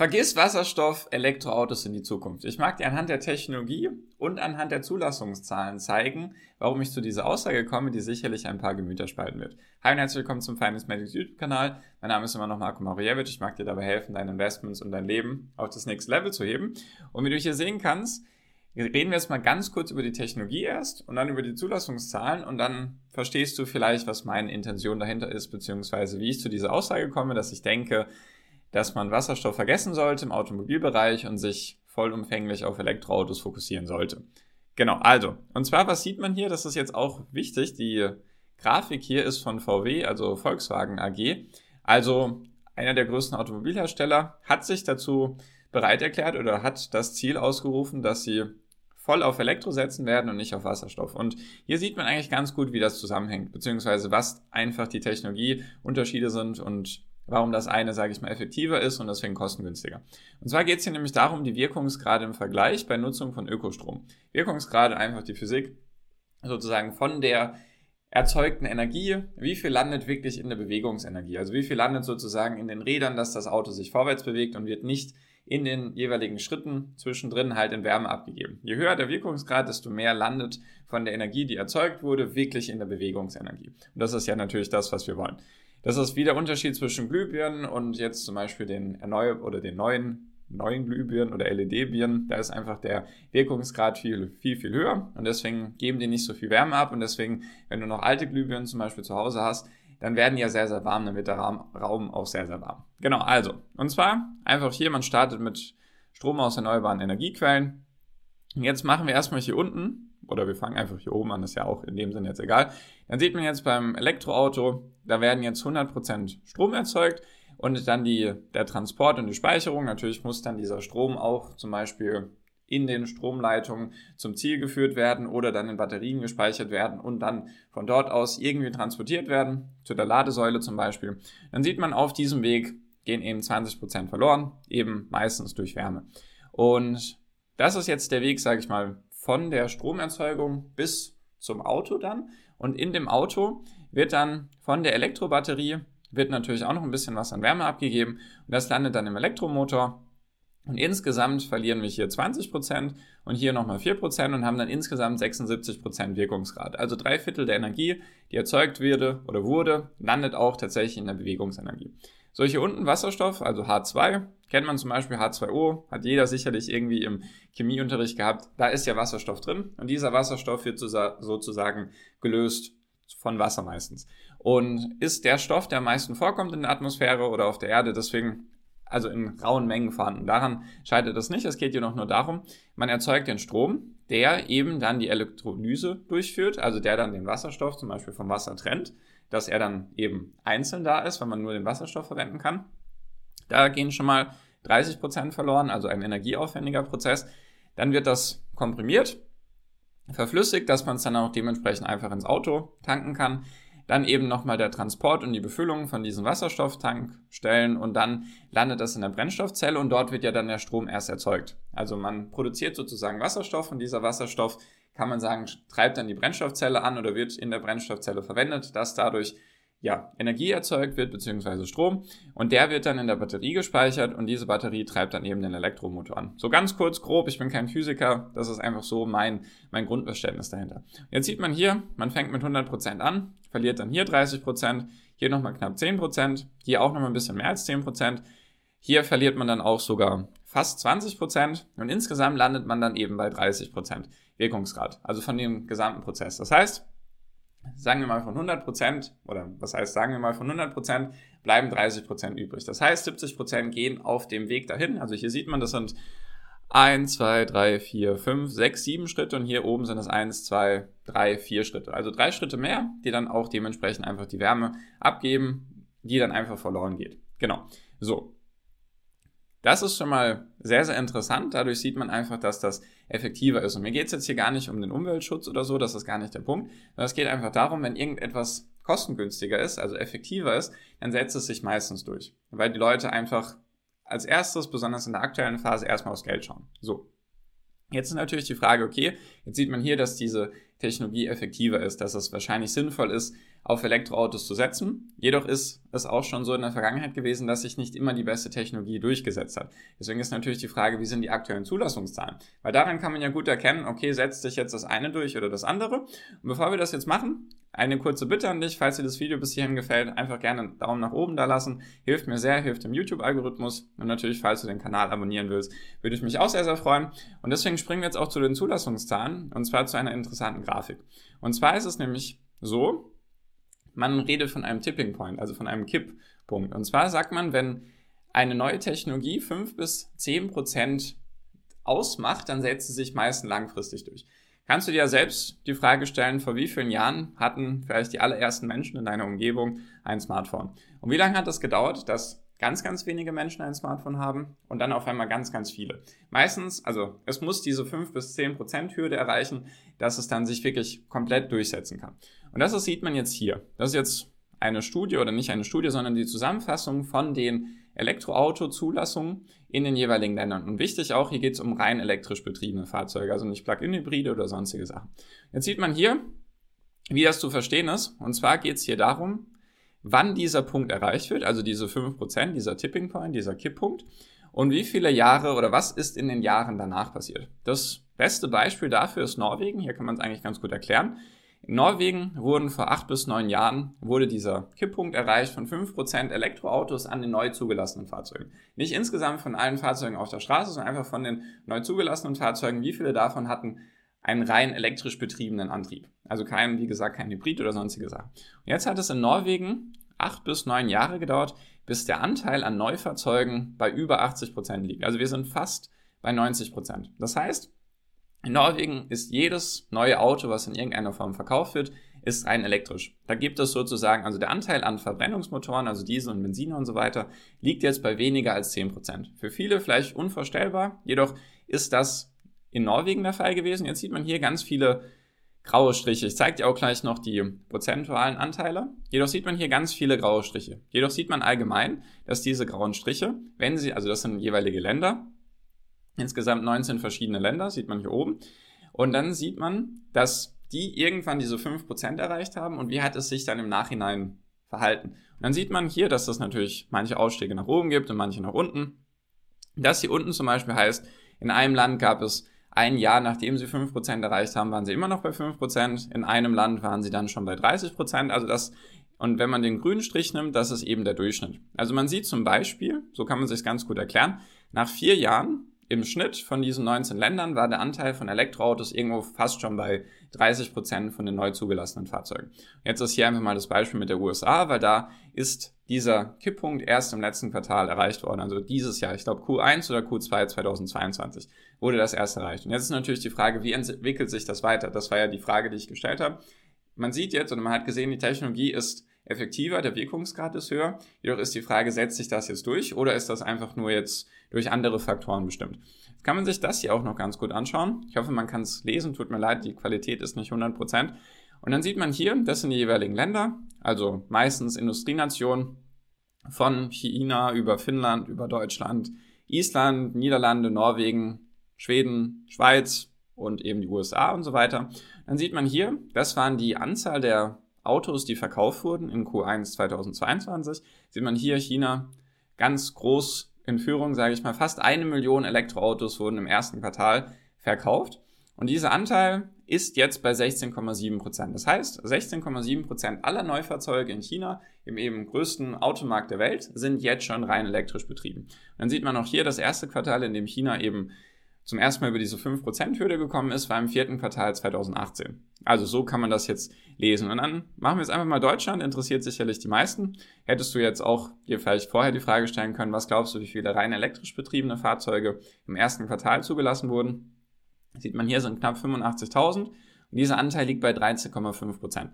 Vergiss Wasserstoff, Elektroautos in die Zukunft. Ich mag dir anhand der Technologie und anhand der Zulassungszahlen zeigen, warum ich zu dieser Aussage komme, die sicherlich ein paar Gemüter spalten wird. Hi und herzlich willkommen zum Finance Medics YouTube-Kanal. Mein Name ist immer noch Marco Mariewicz. Ich mag dir dabei helfen, deine Investments und dein Leben auf das nächste Level zu heben. Und wie du hier sehen kannst, reden wir jetzt mal ganz kurz über die Technologie erst und dann über die Zulassungszahlen und dann verstehst du vielleicht, was meine Intention dahinter ist, beziehungsweise wie ich zu dieser Aussage komme, dass ich denke, dass man Wasserstoff vergessen sollte im Automobilbereich und sich vollumfänglich auf Elektroautos fokussieren sollte. Genau, also, und zwar, was sieht man hier? Das ist jetzt auch wichtig. Die Grafik hier ist von VW, also Volkswagen AG. Also einer der größten Automobilhersteller hat sich dazu bereit erklärt oder hat das Ziel ausgerufen, dass sie voll auf Elektro setzen werden und nicht auf Wasserstoff. Und hier sieht man eigentlich ganz gut, wie das zusammenhängt, beziehungsweise was einfach die Technologieunterschiede sind und warum das eine, sage ich mal, effektiver ist und deswegen kostengünstiger. Und zwar geht es hier nämlich darum, die Wirkungsgrade im Vergleich bei Nutzung von Ökostrom. Wirkungsgrade einfach die Physik sozusagen von der erzeugten Energie, wie viel landet wirklich in der Bewegungsenergie, also wie viel landet sozusagen in den Rädern, dass das Auto sich vorwärts bewegt und wird nicht in den jeweiligen Schritten zwischendrin halt in Wärme abgegeben. Je höher der Wirkungsgrad, desto mehr landet von der Energie, die erzeugt wurde, wirklich in der Bewegungsenergie. Und das ist ja natürlich das, was wir wollen. Das ist wieder der Unterschied zwischen Glühbirnen und jetzt zum Beispiel den erneuer oder den neuen neuen Glühbirnen oder LED-Birnen, da ist einfach der Wirkungsgrad viel, viel, viel höher und deswegen geben die nicht so viel Wärme ab und deswegen, wenn du noch alte Glühbirnen zum Beispiel zu Hause hast, dann werden die ja sehr, sehr warm, dann wird der Raum auch sehr, sehr warm. Genau, also, und zwar einfach hier, man startet mit Strom aus erneuerbaren Energiequellen. Jetzt machen wir erstmal hier unten oder wir fangen einfach hier oben an, ist ja auch in dem Sinne jetzt egal. Dann sieht man jetzt beim Elektroauto, da werden jetzt 100% Strom erzeugt und dann die, der Transport und die Speicherung. Natürlich muss dann dieser Strom auch zum Beispiel in den Stromleitungen zum Ziel geführt werden oder dann in Batterien gespeichert werden und dann von dort aus irgendwie transportiert werden, zu der Ladesäule zum Beispiel. Dann sieht man auf diesem Weg gehen eben 20% verloren, eben meistens durch Wärme. Und das ist jetzt der Weg, sage ich mal, von der Stromerzeugung bis zum Auto dann. Und in dem Auto wird dann von der Elektrobatterie, wird natürlich auch noch ein bisschen was an Wärme abgegeben. Und das landet dann im Elektromotor. Und insgesamt verlieren wir hier 20% und hier nochmal 4% und haben dann insgesamt 76% Wirkungsgrad. Also drei Viertel der Energie, die erzeugt wurde oder wurde, landet auch tatsächlich in der Bewegungsenergie. So, hier unten Wasserstoff, also H2, kennt man zum Beispiel H2O, hat jeder sicherlich irgendwie im Chemieunterricht gehabt. Da ist ja Wasserstoff drin und dieser Wasserstoff wird sozusagen gelöst von Wasser meistens. Und ist der Stoff, der am meisten vorkommt in der Atmosphäre oder auf der Erde, deswegen also in rauen Mengen vorhanden. Daran scheitert es nicht. Es geht jedoch nur darum, man erzeugt den Strom, der eben dann die Elektrolyse durchführt, also der dann den Wasserstoff zum Beispiel vom Wasser trennt dass er dann eben einzeln da ist, weil man nur den Wasserstoff verwenden kann. Da gehen schon mal 30 Prozent verloren, also ein energieaufwendiger Prozess. Dann wird das komprimiert, verflüssigt, dass man es dann auch dementsprechend einfach ins Auto tanken kann. Dann eben nochmal der Transport und die Befüllung von diesen Wasserstofftankstellen und dann landet das in der Brennstoffzelle und dort wird ja dann der Strom erst erzeugt. Also man produziert sozusagen Wasserstoff und dieser Wasserstoff kann man sagen, treibt dann die Brennstoffzelle an oder wird in der Brennstoffzelle verwendet, dass dadurch ja, Energie erzeugt wird, beziehungsweise Strom. Und der wird dann in der Batterie gespeichert und diese Batterie treibt dann eben den Elektromotor an. So ganz kurz, grob, ich bin kein Physiker, das ist einfach so mein, mein Grundverständnis dahinter. Jetzt sieht man hier, man fängt mit 100% an, verliert dann hier 30%, hier nochmal knapp 10%, hier auch nochmal ein bisschen mehr als 10%. Hier verliert man dann auch sogar fast 20% und insgesamt landet man dann eben bei 30%. Wirkungsgrad, also von dem gesamten Prozess. Das heißt, sagen wir mal von 100% oder was heißt, sagen wir mal von 100% bleiben 30% übrig. Das heißt, 70% gehen auf dem Weg dahin. Also hier sieht man, das sind 1, 2, 3, 4, 5, 6, 7 Schritte und hier oben sind es 1, 2, 3, 4 Schritte. Also drei Schritte mehr, die dann auch dementsprechend einfach die Wärme abgeben, die dann einfach verloren geht. Genau. So. Das ist schon mal sehr, sehr interessant. Dadurch sieht man einfach, dass das effektiver ist. Und mir geht es jetzt hier gar nicht um den Umweltschutz oder so, das ist gar nicht der Punkt. Sondern es geht einfach darum, wenn irgendetwas kostengünstiger ist, also effektiver ist, dann setzt es sich meistens durch. Weil die Leute einfach als erstes, besonders in der aktuellen Phase, erstmal aufs Geld schauen. So. Jetzt ist natürlich die Frage, okay, jetzt sieht man hier, dass diese Technologie effektiver ist, dass es wahrscheinlich sinnvoll ist, auf Elektroautos zu setzen. Jedoch ist es auch schon so in der Vergangenheit gewesen, dass sich nicht immer die beste Technologie durchgesetzt hat. Deswegen ist natürlich die Frage, wie sind die aktuellen Zulassungszahlen? Weil daran kann man ja gut erkennen, okay, setzt sich jetzt das eine durch oder das andere. Und bevor wir das jetzt machen, eine kurze Bitte an dich, falls dir das Video bis hierhin gefällt, einfach gerne einen Daumen nach oben da lassen. Hilft mir sehr, hilft dem YouTube-Algorithmus. Und natürlich, falls du den Kanal abonnieren willst, würde ich mich auch sehr, sehr freuen. Und deswegen springen wir jetzt auch zu den Zulassungszahlen und zwar zu einer interessanten Grafik. Und zwar ist es nämlich so, man redet von einem Tipping Point, also von einem Kipppunkt. Und zwar sagt man, wenn eine neue Technologie 5 bis 10 Prozent ausmacht, dann setzt sie sich meistens langfristig durch. Kannst du dir selbst die Frage stellen, vor wie vielen Jahren hatten vielleicht die allerersten Menschen in deiner Umgebung ein Smartphone? Und wie lange hat das gedauert, dass ganz, ganz wenige Menschen ein Smartphone haben und dann auf einmal ganz, ganz viele. Meistens, also es muss diese 5 bis 10 Prozent Hürde erreichen, dass es dann sich wirklich komplett durchsetzen kann. Und das sieht man jetzt hier. Das ist jetzt eine Studie oder nicht eine Studie, sondern die Zusammenfassung von den Elektroauto-Zulassungen in den jeweiligen Ländern. Und wichtig auch, hier geht es um rein elektrisch betriebene Fahrzeuge, also nicht Plug-in-Hybride oder sonstige Sachen. Jetzt sieht man hier, wie das zu verstehen ist. Und zwar geht es hier darum, wann dieser Punkt erreicht wird, also diese 5%, dieser Tipping Point, dieser Kipppunkt, und wie viele Jahre oder was ist in den Jahren danach passiert. Das beste Beispiel dafür ist Norwegen. Hier kann man es eigentlich ganz gut erklären. In Norwegen wurden vor acht bis neun Jahren wurde dieser Kipppunkt erreicht von 5% Elektroautos an den neu zugelassenen Fahrzeugen. Nicht insgesamt von allen Fahrzeugen auf der Straße, sondern einfach von den neu zugelassenen Fahrzeugen. Wie viele davon hatten einen rein elektrisch betriebenen Antrieb. Also kein, wie gesagt, kein Hybrid oder sonstige Sachen. Und jetzt hat es in Norwegen acht bis neun Jahre gedauert, bis der Anteil an Neufahrzeugen bei über 80 Prozent liegt. Also wir sind fast bei 90 Prozent. Das heißt, in Norwegen ist jedes neue Auto, was in irgendeiner Form verkauft wird, ist rein elektrisch. Da gibt es sozusagen, also der Anteil an Verbrennungsmotoren, also Diesel und Benziner und so weiter, liegt jetzt bei weniger als 10%. Prozent. Für viele vielleicht unvorstellbar, jedoch ist das in Norwegen der Fall gewesen. Jetzt sieht man hier ganz viele graue Striche. Ich zeige dir auch gleich noch die prozentualen Anteile. Jedoch sieht man hier ganz viele graue Striche. Jedoch sieht man allgemein, dass diese grauen Striche, wenn sie, also das sind jeweilige Länder, insgesamt 19 verschiedene Länder, sieht man hier oben. Und dann sieht man, dass die irgendwann diese 5% erreicht haben und wie hat es sich dann im Nachhinein verhalten. Und dann sieht man hier, dass es natürlich manche Ausstiege nach oben gibt und manche nach unten. Das hier unten zum Beispiel heißt, in einem Land gab es ein Jahr nachdem sie 5% erreicht haben, waren sie immer noch bei 5%. In einem Land waren sie dann schon bei 30%. Also das, und wenn man den grünen Strich nimmt, das ist eben der Durchschnitt. Also man sieht zum Beispiel, so kann man sich ganz gut erklären, nach vier Jahren im Schnitt von diesen 19 Ländern war der Anteil von Elektroautos irgendwo fast schon bei 30 Prozent von den neu zugelassenen Fahrzeugen. Jetzt ist hier einfach mal das Beispiel mit der USA, weil da ist dieser Kipppunkt erst im letzten Quartal erreicht worden. Also dieses Jahr, ich glaube Q1 oder Q2 2022 wurde das erst erreicht. Und jetzt ist natürlich die Frage, wie entwickelt sich das weiter? Das war ja die Frage, die ich gestellt habe. Man sieht jetzt und man hat gesehen, die Technologie ist effektiver, der Wirkungsgrad ist höher. Jedoch ist die Frage, setzt sich das jetzt durch oder ist das einfach nur jetzt durch andere Faktoren bestimmt? Jetzt kann man sich das hier auch noch ganz gut anschauen. Ich hoffe, man kann es lesen. Tut mir leid, die Qualität ist nicht 100%. Und dann sieht man hier, das sind die jeweiligen Länder, also meistens Industrienationen von China über Finnland, über Deutschland, Island, Niederlande, Norwegen, Schweden, Schweiz und eben die USA und so weiter. Dann sieht man hier, das waren die Anzahl der Autos, die verkauft wurden in Q1 2022, sieht man hier China ganz groß in Führung, sage ich mal, fast eine Million Elektroautos wurden im ersten Quartal verkauft. Und dieser Anteil ist jetzt bei 16,7 Prozent. Das heißt, 16,7 Prozent aller Neufahrzeuge in China, im eben größten Automarkt der Welt, sind jetzt schon rein elektrisch betrieben. Dann sieht man auch hier das erste Quartal, in dem China eben zum ersten Mal über diese 5%-Hürde gekommen ist, war im vierten Quartal 2018. Also so kann man das jetzt lesen. Und dann machen wir jetzt einfach mal Deutschland, interessiert sicherlich die meisten. Hättest du jetzt auch dir vielleicht vorher die Frage stellen können, was glaubst du, wie viele rein elektrisch betriebene Fahrzeuge im ersten Quartal zugelassen wurden? Sieht man hier sind knapp 85.000 und dieser Anteil liegt bei 13,5%.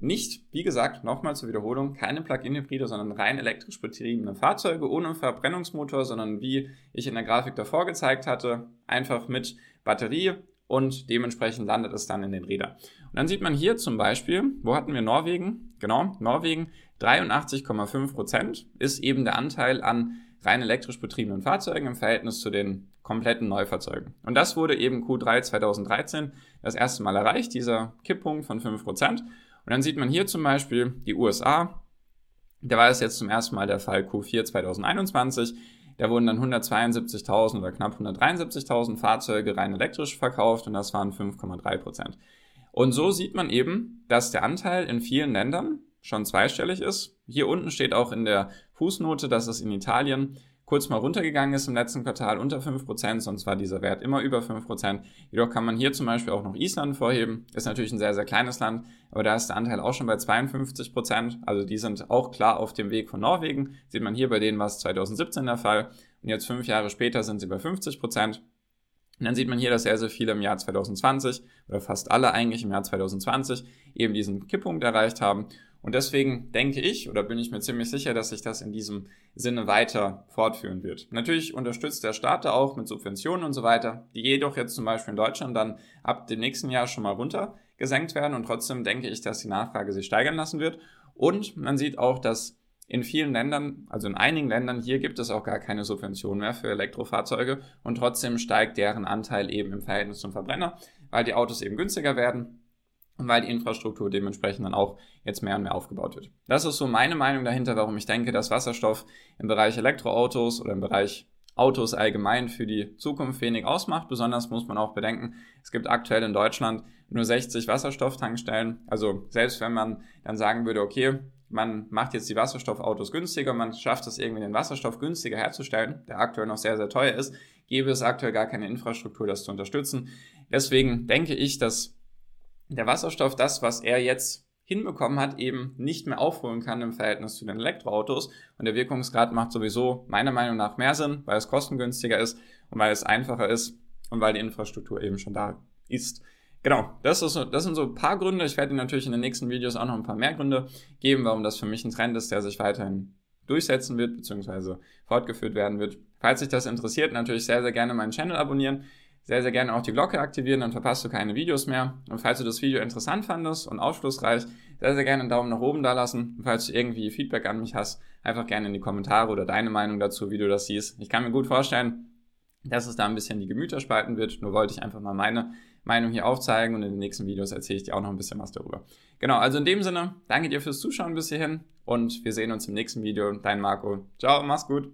Nicht, wie gesagt, nochmal zur Wiederholung, keine Plug-in-Hybride, sondern rein elektrisch betriebene Fahrzeuge ohne Verbrennungsmotor, sondern wie ich in der Grafik davor gezeigt hatte, einfach mit Batterie und dementsprechend landet es dann in den Rädern. Und dann sieht man hier zum Beispiel, wo hatten wir Norwegen? Genau, Norwegen 83,5 Prozent ist eben der Anteil an rein elektrisch betriebenen Fahrzeugen im Verhältnis zu den kompletten Neufahrzeugen. Und das wurde eben Q3 2013 das erste Mal erreicht, dieser Kipppunkt von 5%. Und dann sieht man hier zum Beispiel die USA. Da war es jetzt zum ersten Mal der Fall Q4 2021. Da wurden dann 172.000 oder knapp 173.000 Fahrzeuge rein elektrisch verkauft und das waren 5,3% Und so sieht man eben, dass der Anteil in vielen Ländern schon zweistellig ist. Hier unten steht auch in der Fußnote, dass es in Italien kurz mal runtergegangen ist im letzten Quartal unter 5%, sonst war dieser Wert immer über 5%. Jedoch kann man hier zum Beispiel auch noch Island vorheben. Ist natürlich ein sehr, sehr kleines Land, aber da ist der Anteil auch schon bei 52%. Also die sind auch klar auf dem Weg von Norwegen. Sieht man hier bei denen war es 2017 der Fall. Und jetzt fünf Jahre später sind sie bei 50%. Und dann sieht man hier, dass sehr, sehr viele im Jahr 2020 oder fast alle eigentlich im Jahr 2020 eben diesen Kipppunkt erreicht haben. Und deswegen denke ich oder bin ich mir ziemlich sicher, dass sich das in diesem Sinne weiter fortführen wird. Natürlich unterstützt der Staat da auch mit Subventionen und so weiter, die jedoch jetzt zum Beispiel in Deutschland dann ab dem nächsten Jahr schon mal runtergesenkt werden. Und trotzdem denke ich, dass die Nachfrage sich steigern lassen wird. Und man sieht auch, dass in vielen Ländern, also in einigen Ländern, hier gibt es auch gar keine Subvention mehr für Elektrofahrzeuge und trotzdem steigt deren Anteil eben im Verhältnis zum Verbrenner, weil die Autos eben günstiger werden weil die Infrastruktur dementsprechend dann auch jetzt mehr und mehr aufgebaut wird. Das ist so meine Meinung dahinter, warum ich denke, dass Wasserstoff im Bereich Elektroautos oder im Bereich Autos allgemein für die Zukunft wenig ausmacht. Besonders muss man auch bedenken, es gibt aktuell in Deutschland nur 60 Wasserstofftankstellen. Also selbst wenn man dann sagen würde, okay, man macht jetzt die Wasserstoffautos günstiger, man schafft es irgendwie den Wasserstoff günstiger herzustellen, der aktuell noch sehr, sehr teuer ist, gäbe es aktuell gar keine Infrastruktur, das zu unterstützen. Deswegen denke ich, dass der Wasserstoff das, was er jetzt hinbekommen hat, eben nicht mehr aufholen kann im Verhältnis zu den Elektroautos. Und der Wirkungsgrad macht sowieso meiner Meinung nach mehr Sinn, weil es kostengünstiger ist und weil es einfacher ist und weil die Infrastruktur eben schon da ist. Genau, das, ist, das sind so ein paar Gründe. Ich werde Ihnen natürlich in den nächsten Videos auch noch ein paar mehr Gründe geben, warum das für mich ein Trend ist, der sich weiterhin durchsetzen wird, beziehungsweise fortgeführt werden wird. Falls sich das interessiert, natürlich sehr, sehr gerne meinen Channel abonnieren sehr, sehr gerne auch die Glocke aktivieren, dann verpasst du keine Videos mehr. Und falls du das Video interessant fandest und aufschlussreich, sehr, sehr gerne einen Daumen nach oben da lassen. Und falls du irgendwie Feedback an mich hast, einfach gerne in die Kommentare oder deine Meinung dazu, wie du das siehst. Ich kann mir gut vorstellen, dass es da ein bisschen die Gemüter spalten wird. Nur wollte ich einfach mal meine Meinung hier aufzeigen und in den nächsten Videos erzähle ich dir auch noch ein bisschen was darüber. Genau, also in dem Sinne, danke dir fürs Zuschauen bis hierhin und wir sehen uns im nächsten Video. Dein Marco. Ciao, mach's gut.